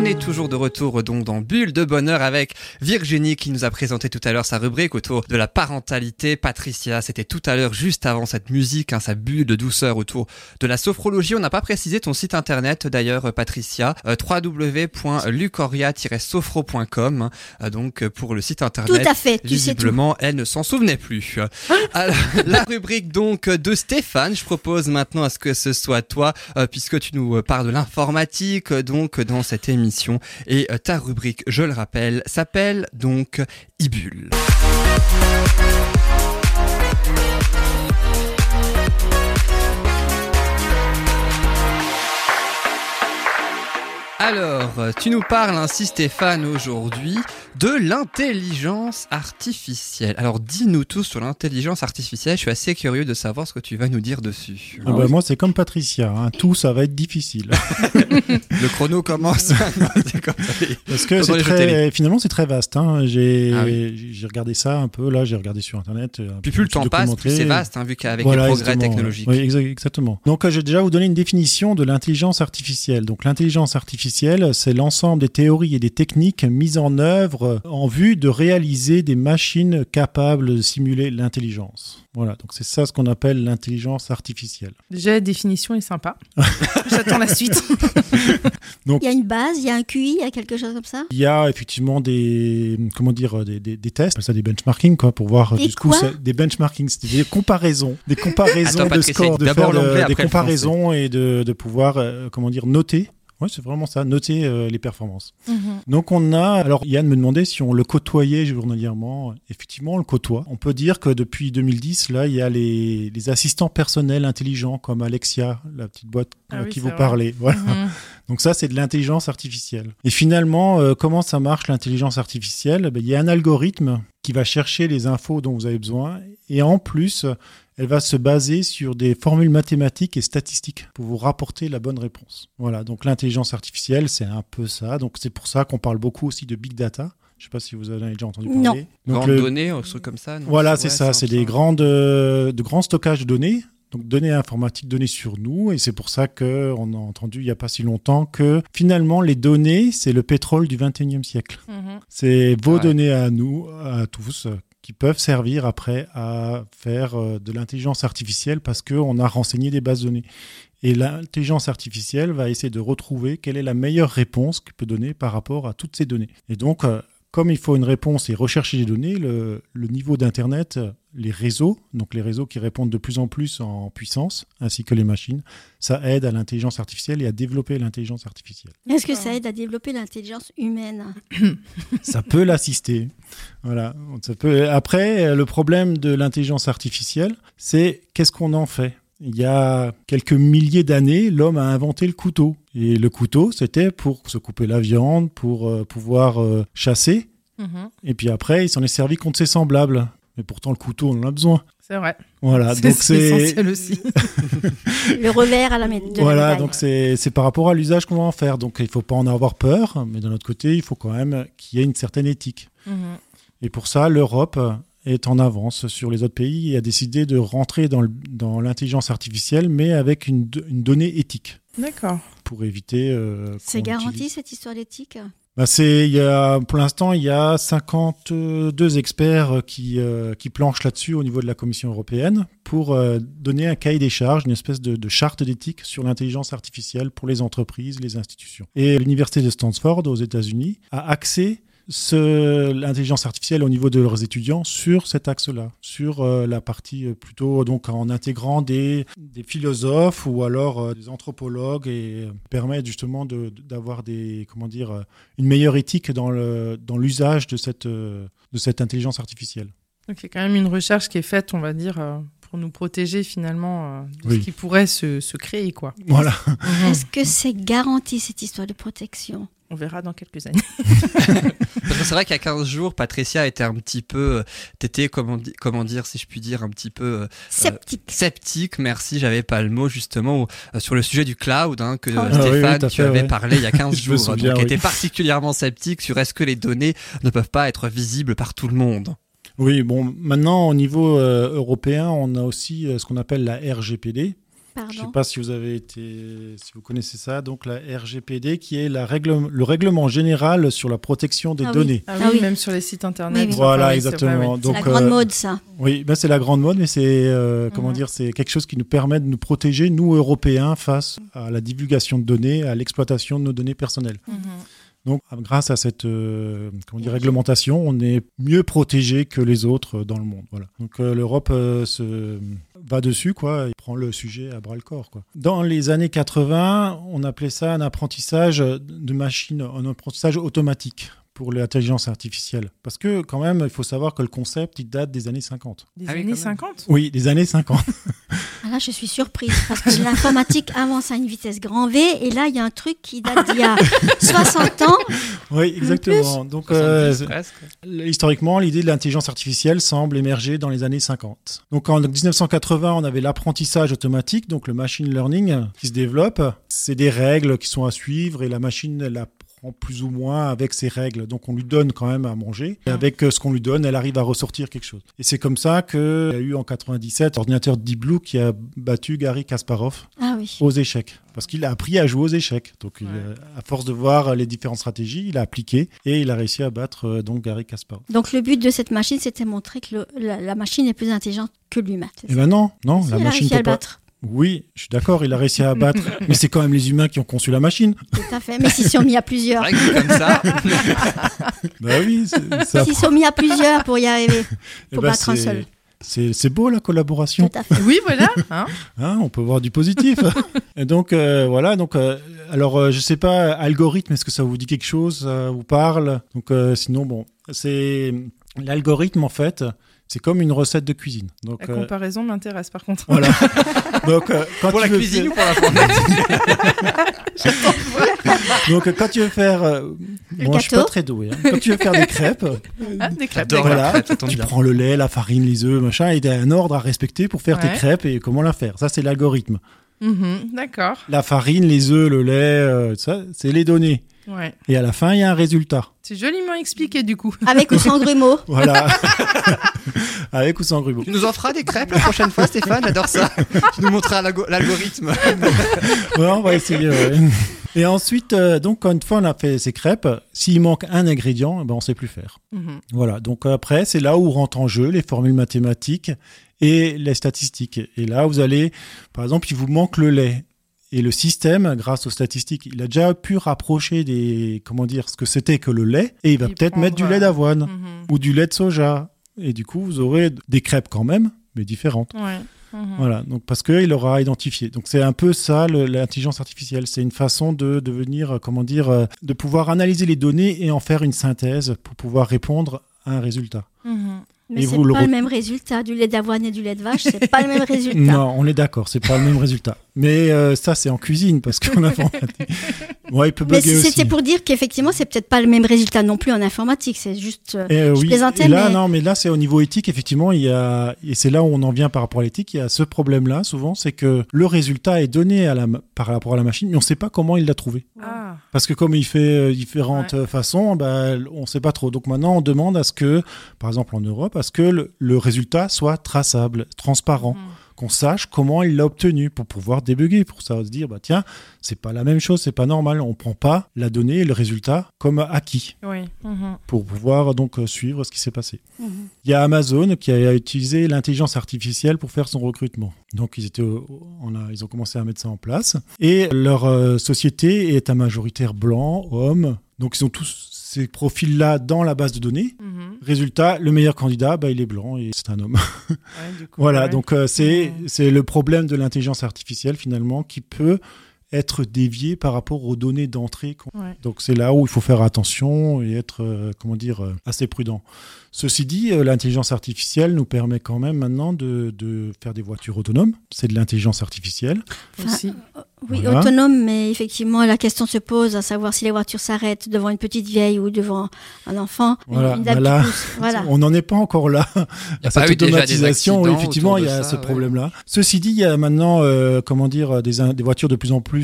On est toujours de retour donc dans Bulle de bonheur avec Virginie qui nous a présenté tout à l'heure sa rubrique autour de la parentalité. Patricia, c'était tout à l'heure juste avant cette musique, hein, sa bulle de douceur autour de la sophrologie. On n'a pas précisé ton site internet d'ailleurs, Patricia, euh, www.lucoria-sophro.com. Euh, donc pour le site internet. Tout à fait. Tu visiblement, elle ne s'en souvenait plus. Alors, la rubrique donc de Stéphane. Je propose maintenant à ce que ce soit toi, euh, puisque tu nous parles de l'informatique donc dans cette émission et euh, ta rubrique, je le rappelle, s'appelle donc Ibule. Alors, tu nous parles ainsi Stéphane aujourd'hui de l'intelligence artificielle. Alors dis-nous tout sur l'intelligence artificielle, je suis assez curieux de savoir ce que tu vas nous dire dessus. Ah bah, moi c'est comme Patricia, hein. tout ça va être difficile. Le chrono commence. Parce que c'est très, finalement c'est très vaste. Hein. J'ai ah regardé ça un peu, là j'ai regardé sur internet. Puis plus le temps passe, plus c'est vaste, hein, vu qu'avec les progrès technologiques. Oui, exactement. Donc euh, je vais déjà vous donner une définition de l'intelligence artificielle. Donc l'intelligence artificielle, c'est l'ensemble des théories et des techniques mises en œuvre en vue de réaliser des machines capables de simuler l'intelligence. Voilà, donc c'est ça ce qu'on appelle l'intelligence artificielle. Déjà, la définition est sympa. J'attends la suite. donc, il y a une base, il y a un QI, il y a quelque chose comme ça? Il y a effectivement des, comment dire, des, des, des tests, ça des benchmarking, quoi, pour voir des coup, des benchmarking, c'est des comparaisons, des comparaisons de scores, de faire des comparaisons et de, de pouvoir, euh, comment dire, noter oui, c'est vraiment ça, noter euh, les performances. Mhm. Donc on a, alors Yann me demandait si on le côtoyait journalièrement. Effectivement, on le côtoie. On peut dire que depuis 2010, là, il y a les, assistants personnels intelligents comme Alexia, la petite boîte ah euh, qui vous parlait. Voilà. Mhm. Donc ça, c'est de l'intelligence artificielle. Et finalement, euh, comment ça marche l'intelligence artificielle? Ben, Il y a un algorithme qui va chercher les infos dont vous avez besoin et en plus, elle va se baser sur des formules mathématiques et statistiques pour vous rapporter la bonne réponse. Voilà, donc l'intelligence artificielle, c'est un peu ça. Donc c'est pour ça qu'on parle beaucoup aussi de big data. Je ne sais pas si vous avez déjà entendu parler. Non. Grandes données, un truc comme ça. voilà, c'est ça. C'est des grandes, euh, de grands stockages de données. Donc données informatiques, données sur nous, et c'est pour ça qu'on a entendu il n'y a pas si longtemps que finalement les données, c'est le pétrole du 21e siècle. Mhm. C'est vos données à nous, à tous, qui peuvent servir après à faire euh, de l'intelligence artificielle parce qu'on a renseigné des bases de données. Et l'intelligence artificielle va essayer de retrouver quelle est la meilleure réponse qu'il peut donner par rapport à toutes ces données. Et donc, euh, comme il faut une réponse et rechercher des données, le, niveau d'Internet, les réseaux, donc les réseaux qui répondent de plus en plus en puissance, ainsi que les machines, ça aide à l'intelligence artificielle et à développer l'intelligence artificielle. Est-ce que ça aide à développer l'intelligence humaine Ça peut l'assister. Voilà. Ça peut... Après, le problème de l'intelligence artificielle, c'est qu'est-ce qu'on en fait? Il y a quelques milliers d'années, l'homme a inventé le couteau. Et le couteau, c'était pour se couper la viande, pour euh, pouvoir euh, chasser. Mhm. Et puis après, il s'en est servi contre ses semblables. Mais pourtant, le couteau, on en a besoin. C'est vrai. Voilà, donc c'est essentiel aussi. le revers à la médaille. Voilà, donc c'est par rapport à l'usage qu'on va en faire. Donc il ne faut pas en avoir peur, mais d'un autre côté, il faut quand même qu'il y ait une certaine éthique. Mhm. Et pour ça, l'Europe est en avance sur les autres pays et a décidé de rentrer dans l'intelligence artificielle, mais avec une, donnée éthique. D'accord. Pour éviter. Euh, c'est garanti cette histoire d'éthique bah c'est, il y a, pour l'instant, il y a 52 experts qui, euh, qui planchent là-dessus au niveau de la Commission européenne pour euh, donner un cahier des charges, une espèce de, de charte d'éthique sur l'intelligence artificielle pour les entreprises, les institutions. Et l'Université de Stanford aux États-Unis a accès l'intelligence artificielle au niveau de leurs étudiants sur cet axe-là, sur euh, la partie euh, plutôt donc en intégrant des, des philosophes ou alors euh, des anthropologues et permettre justement d'avoir des comment dire une meilleure éthique dans le dans l'usage de cette de cette intelligence artificielle. Donc il y a quand même une recherche qui est faite, on va dire, pour nous protéger finalement de ce qui pourrait se, se créer. Quoi. Voilà. Est-ce que c'est garanti cette histoire de protection? On verra dans quelques années. c'est vrai qu'il y a 15 jours, Patricia était un petit peu, euh, t'étais comment, comment dire, si je puis dire, un petit peu euh, sceptique. sceptique, merci, j'avais pas le mot justement euh, sur le sujet du cloud hein, que ah Stéphane tu avais parlé il y a 15 jours, donc était particulièrement sceptique sur est-ce que les données ne peuvent pas être visibles par tout le monde. Oui, bon, maintenant au niveau européen, on a aussi ce qu'on appelle la RGPD, Je ne sais pas si vous avez été, si vous connaissez ça. Donc la RGPD, qui est la règle, le règlement général sur la protection des ah données. Ah, oui, même sur les sites internet. Voilà, exactement. C'est la grande mode, ça. Oui, ben c'est la grande mode, mais c'est comment mhm. dire, c'est quelque chose qui nous permet de nous protéger, nous Européens, face à la divulgation de données, à l'exploitation de nos données personnelles. Mhm. Donc, grâce à cette euh, comment réglementation, on est mieux protégé que les autres dans le monde. Voilà. Donc, euh, l'Europe euh, va dessus, quoi, et prend le sujet à bras le corps. Quoi. Dans les années 80, on appelait ça un apprentissage de machine, un apprentissage automatique pour l'intelligence artificielle. Parce que quand même, il faut savoir que le concept, il date des années 50. Des ah années 50 Oui, des années 50. Ah là, je suis surprise parce que l'informatique avance à une vitesse grand V et là, il y a un truc qui date d'il y a 60 ans. Oui, exactement. Donc, euh, historiquement, l'idée de l'intelligence artificielle semble émerger dans les années 50. Donc, en 1980, on avait l'apprentissage automatique, donc le machine learning qui se développe. C'est des règles qui sont à suivre et la machine, elle plus ou moins avec ses règles. Donc on lui donne quand même à manger. Et avec euh, ce qu'on lui donne, elle arrive à ressortir quelque chose. Et c'est comme ça qu'il y a eu en 97 l'ordinateur Deep Blue qui a battu Gary Kasparov ah aux échecs. Parce qu'il a appris à jouer aux échecs. Donc à force de voir les différentes stratégies, il a appliqué et il a réussi à battre euh, donc Gary Kasparov. Donc le but de cette machine, c'était montrer que la, machine est plus intelligente que l'humain. Eh ben non, non, la machine peut pas. Oui, je suis d'accord, il a réussi à abattre, mais c'est quand même les humains qui ont conçu la machine. Tout à fait, mais s'ils sont mis à plusieurs. comme ça. bah oui, S'ils sont mis à plusieurs pour y arriver, eh pour ben battre un seul. C'est beau la collaboration. Tout à fait. Oui, voilà. Hein. hein on peut voir du positif. Et donc euh, voilà. Donc euh, alors euh, je sais pas algorithme. Est-ce que ça vous dit quelque chose Ça vous parle? Donc sinon bon, c'est l'algorithme en fait c'est comme une recette de cuisine. Donc, la euh, comparaison m'intéresse par contre. Voilà. Donc, euh, quand pour la cuisine ou pour la Donc quand tu veux faire, euh, moi je suis pas très doué. Hein. Quand tu veux faire des crêpes, ah, des crêpes, voilà, tu prends le lait, la farine, les œufs, machin, et il y a un ordre à respecter pour faire tes crêpes et comment la faire. Ça c'est l'algorithme. Mhm, d'accord. La farine, les œufs, le lait, ça c'est les données. Et à la fin, il y a un résultat. C'est joliment expliqué du coup. Avec ou sans grumeaux. Voilà. Avec ou sans grumeaux. Tu nous en feras des crêpes la prochaine fois, Stéphane J'adore ça. tu nous montreras l'algorithme. ouais, on va essayer. Et ensuite, euh, donc, quand une fois on a fait ces crêpes, s'il manque un ingrédient, ben, on ne sait plus faire. Mhm. Voilà. Donc après, c'est là où rentrent en jeu les formules mathématiques et les statistiques. Et là, vous allez, par exemple, il vous manque le lait. Et le système, grâce aux statistiques, il a déjà pu rapprocher des, comment dire, ce que c'était que le lait, et il va peut-être mettre du lait d'avoine mhm. ou du lait de soja. Et du coup, vous aurez des crêpes quand même, mais différentes. Mhm. Voilà, donc parce qu'il aura identifié. Donc c'est un peu ça l'intelligence artificielle. C'est une façon de devenir, comment dire, euh, de pouvoir analyser les données et en faire une synthèse pour pouvoir répondre à un résultat. Mhm. Mais c'est pas le, même résultat. Du lait d'avoine et du lait de vache, c'est pas le même résultat. Non, on est d'accord, c'est pas le même résultat. Mais euh, ça, c'est en cuisine parce qu'en informatique. Ouais, il peut Mais c'était pour dire qu'effectivement, c'est peut-être pas le même résultat non plus en informatique. C'est juste. Euh, et, je oui. Et là, non, mais là, c'est au niveau éthique, effectivement, il y a et c'est là où on en vient par rapport à l'éthique. Il y a ce problème-là, souvent, c'est que le résultat est donné à la par rapport à la machine, mais on ne sait pas comment il l'a trouvé. Ah. Parce que comme il fait euh, différentes façons, bah, on ne sait pas trop. Donc maintenant, on demande à ce que, par exemple en Europe, à ce que le, résultat soit traçable, transparent. Mmh qu'on sache comment il l'a obtenu pour pouvoir débugger, pour ça se dire bah tiens c'est pas la même chose, c'est pas normal, on prend pas la donnée et le résultat comme acquis mhm. pour pouvoir donc euh, suivre ce qui s'est passé. Mhm. Il y a Amazon qui a utilisé l'intelligence artificielle pour faire son recrutement. Donc ils étaient, on a, ils ont commencé à mettre ça en place et leur euh, société est à majoritaire blanc, homme. Donc ils ont tous ces profils-là dans la base de données. Mhm. Résultat, le meilleur candidat, bah, il est blanc et c'est un homme. voilà, donc euh, c'est c'est le problème de l'intelligence artificielle finalement qui peut être dévié par rapport aux données d'entrée. Donc c'est là où il faut faire attention et être, euh, comment dire, euh, assez prudent. Ceci dit, euh, l'intelligence artificielle nous permet quand même maintenant de, de faire des voitures autonomes. C'est de l'intelligence artificielle. Aussi. oui, autonome, mais effectivement, la question se pose à savoir si les voitures s'arrêtent devant une petite vieille ou devant un enfant. Voilà, voilà. on n'en est pas encore là. Il y a cette automatisation, effectivement, il y a ce problème-là. Ceci dit, il y a maintenant, comment dire, des, des voitures de plus en plus,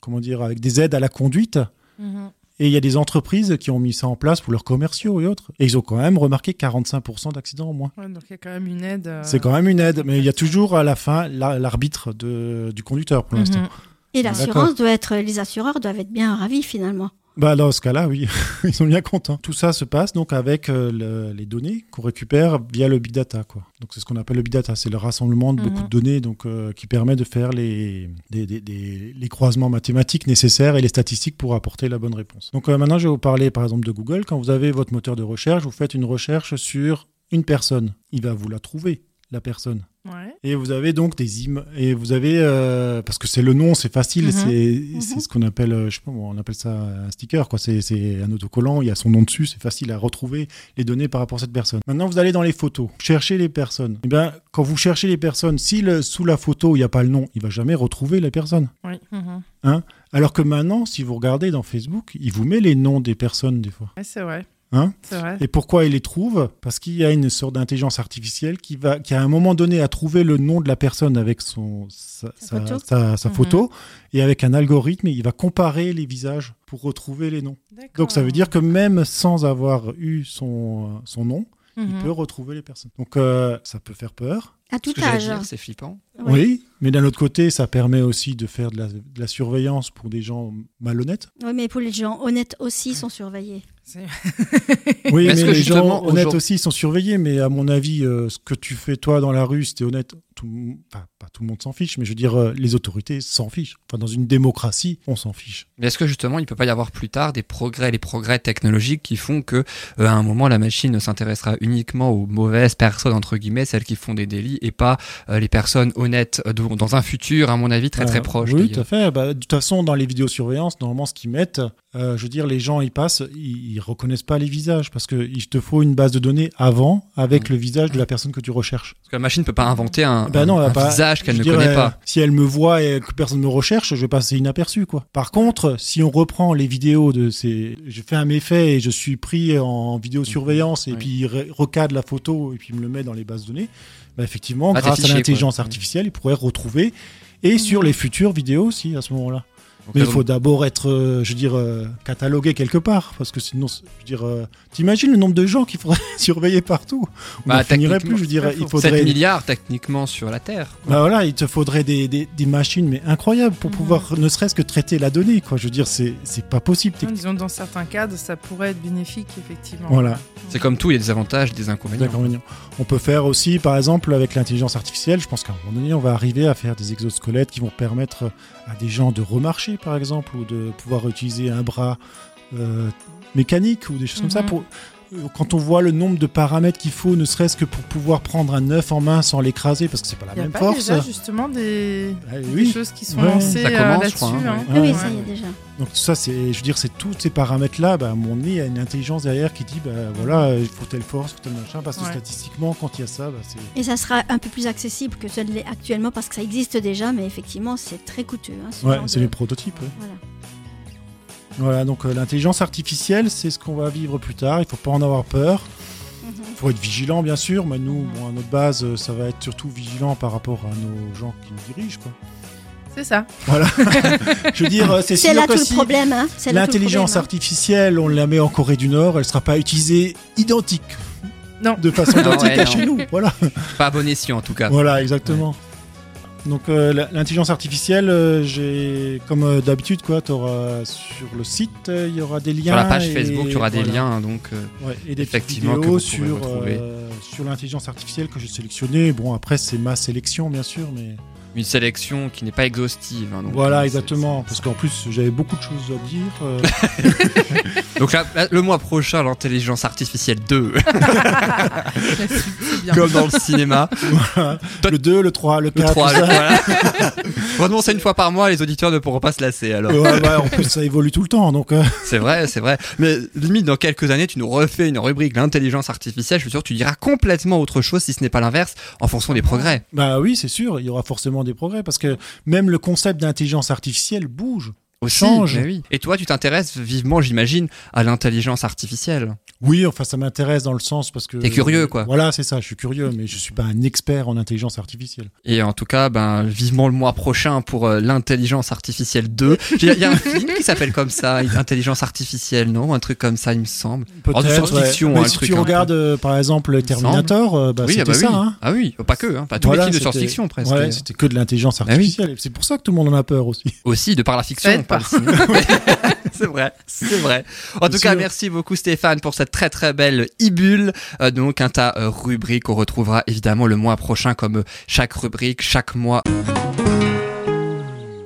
comment dire, avec des aides à la conduite. Mhm. Et il y a des entreprises qui ont mis ça en place pour leurs commerciaux et autres. Et ils ont quand même remarqué 45% d'accidents au moins. donc il y a quand même une aide. Euh, C'est quand même une aide, mais il y a toujours à la fin l'arbitre du conducteur pour l'instant. Mhm. Et l'assurance doit être, les assureurs doivent être bien ravis finalement. Bah dans ce cas-là, oui, ils sont bien contents. Tout ça se passe donc avec euh, les données qu'on récupère via le big data, quoi. Donc c'est ce qu'on appelle le big data, c'est le rassemblement de beaucoup mhm. de données, donc euh, qui permet de faire les, les croisements mathématiques nécessaires et les statistiques pour apporter la bonne réponse. Donc euh, maintenant, je vais vous parler par exemple de Google. Quand vous avez votre moteur de recherche, vous faites une recherche sur une personne, il va vous la trouver la personne. Et vous avez donc des images. Et vous avez. Euh, parce que c'est le nom, c'est facile. Mhm. C'est ce qu'on appelle. Euh, je sais pas, on appelle ça un sticker. quoi. C'est un autocollant. Il y a son nom dessus. C'est facile à retrouver les données par rapport à cette personne. Maintenant, vous allez dans les photos. Cherchez les personnes. Et eh bien, quand vous cherchez les personnes, si le, sous la photo, il n'y a pas le nom, il va jamais retrouver la personne. Oui. Mhm. Hein? Alors que maintenant, si vous regardez dans Facebook, il vous met les noms des personnes des fois. c'est vrai. Hein et pourquoi il les trouve? Parce qu'il y a une sorte d'intelligence artificielle qui va, qui à un moment donné a trouvé le nom de la personne avec son sa, photo, mhm. et avec un algorithme, il va comparer les visages pour retrouver les noms. Donc ça veut dire que même sans avoir eu son, son nom, il mhm. peut retrouver les personnes. Donc euh, ça peut faire peur. À tout âge. C'est flippant. Oui, mais d'un autre côté, ça permet aussi de faire de la, de la, surveillance pour des gens malhonnêtes. Oui, mais pour les gens honnêtes aussi sont surveillés. Oui, mais les gens honnêtes aussi sont surveillés. Mais à mon avis, euh, ce que tu fais toi dans la rue, si tu es honnête, tout, pas tout le monde s'en fiche, mais je veux dire, euh, les autorités s'en fichent. Enfin, dans une démocratie, on s'en fiche. Mais est-ce que justement, il peut pas y avoir plus tard des progrès, les progrès technologiques qui font que, euh, à un moment, la machine ne s'intéressera uniquement aux mauvaises personnes entre guillemets, celles qui font des délits, et pas les personnes honnêtes dans un futur, à mon avis, très très proche. Oui, tout à fait. Bah, de toute façon, dans les vidéosurveillances, normalement, ce qu'ils mettent, je veux dire, les gens, ils passent, ils ils reconnaissent pas les visages parce qu'il te faut une base de données avant avec le visage de la personne que tu recherches. Parce que la machine ne peut pas inventer un, ben non, visage qu'elle ne connaît pas. Si elle me voit et que personne me recherche, je vais passer inaperçu quoi. Par contre, si on reprend les vidéos de ces, je fais un méfait et je suis pris en vidéosurveillance et puis il recadre la photo et puis il me le met dans les bases de données, bah effectivement, ah, grâce à l'intelligence artificielle, il pourrait retrouver et sur les futures vidéos aussi à ce moment-là. Mais il faut d'abord être, euh, je veux dire, euh, catalogué quelque part, parce que sinon, je veux dire, euh, t'imagines le nombre de gens qu'il faudrait surveiller partout On bah, finirait plus, je veux dire, il faudrait 7 milliards techniquement sur la Terre. Bah voilà, il te faudrait des, des, des machines mais incroyables pour mhm. pouvoir, ne serait-ce que traiter la donnée, quoi. Je veux dire, c'est c'est pas possible. Disons dans certains cadres, ça pourrait être bénéfique effectivement. Voilà. C'est comme tout, il y a des avantages, des inconvénients. Des inconvénients. On peut faire aussi, par exemple, avec l'intelligence artificielle, je pense qu'à un moment donné, on va arriver à faire des exosquelettes qui vont permettre à des gens de remarcher, par exemple, ou de pouvoir utiliser un bras euh, mécanique ou des choses comme ça. Mhm. Pour, quand on voit le nombre de paramètres qu'il faut, ne serait-ce que pour pouvoir prendre un œuf en main sans l'écraser, parce que c'est pas la même pas force. Il y a justement des... Ah choses qui sont lancées euh, là-dessus. Hein. Oui, ça y est déjà. Donc ça, c'est, je veux dire, c'est tous ces paramètres-là. Bah, mon nez a une intelligence derrière qui dit, bah voilà, il faut telle force, il faut tel machin, parce que statistiquement, quand il y a ça, bah, c'est. Et ça sera un peu plus accessible que ce l'est actuellement, parce que ça existe déjà, mais effectivement, c'est très coûteux. Hein, ouais, c'est les prototypes. Voilà. Voilà, donc euh, l'intelligence artificielle, c'est ce qu'on va vivre plus tard. Il faut pas en avoir peur. Il mhm. faut être vigilant, bien sûr. Mais nous, bon, à notre base, euh, ça va être surtout vigilant par rapport à nos gens qui nous dirigent, quoi. C'est ça. Voilà. Je veux dire, c'est sûr là que tout le problème. Hein. L'intelligence hein. artificielle, on la met en Corée du Nord, elle sera pas utilisée identique. Non. De façon identique à chez nous. Voilà. Pas à bon escient, en tout cas. Voilà, exactement. Donc euh, l'intelligence artificielle, euh, j'ai comme euh, d'habitude quoi, auras, sur le site, il y aura des liens. Sur la page Facebook, il y aura des liens donc. Ouais, et des effectivement vidéos sur sur l'intelligence artificielle que j'ai sélectionné. Bon après c'est ma sélection bien sûr, mais une sélection qui n'est pas exhaustive. Hein, voilà, euh, exactement. Parce qu'en plus, j'avais beaucoup de choses à dire. Euh. donc le mois prochain, l'intelligence artificielle 2. Comme dans le cinéma. Le 2, le 3, le 4. Le 3, voilà. c'est une fois par mois, les auditeurs ne pourront pas se lasser. Alors. en plus, ça évolue tout le temps. donc. Euh. C'est vrai, c'est vrai. Mais limite, dans quelques années, tu nous refais une rubrique l'intelligence artificielle. Je suis sûr que tu diras complètement autre chose si ce n'est pas l'inverse en fonction des progrès. Bah oui, c'est sûr. Il y aura forcément des progrès parce que même le concept d'intelligence artificielle bouge. Change. oui. Et toi, tu t'intéresses vivement, j'imagine, à l'intelligence artificielle. Oui, enfin, ça m'intéresse dans le sens parce que. T'es curieux, quoi. Voilà, c'est ça. Je suis curieux, mais je suis pas un expert en intelligence artificielle. Et en tout cas, ben, vivement le mois prochain pour euh, l'intelligence artificielle 2. Il y, a un film qui s'appelle comme ça, intelligence artificielle, non? Un truc comme ça, il me semble. Peut-être. science-fiction. Hein, si tu regardes, euh, par exemple, Terminator, euh, bah, oui, c'était ah bah ça. Hein. Ah oui, pas que. Hein. Pas tous les films de science-fiction presque. Ouais, c'était que de l'intelligence bah artificielle. C'est pour ça que tout le monde en a peur aussi. Aussi, de par la fiction. c'est vrai, c'est vrai. En tout cas, merci beaucoup Stéphane pour cette très très belle ibule. Euh, donc un tas euh, rubrique, on retrouvera évidemment le mois prochain comme chaque rubrique, chaque mois.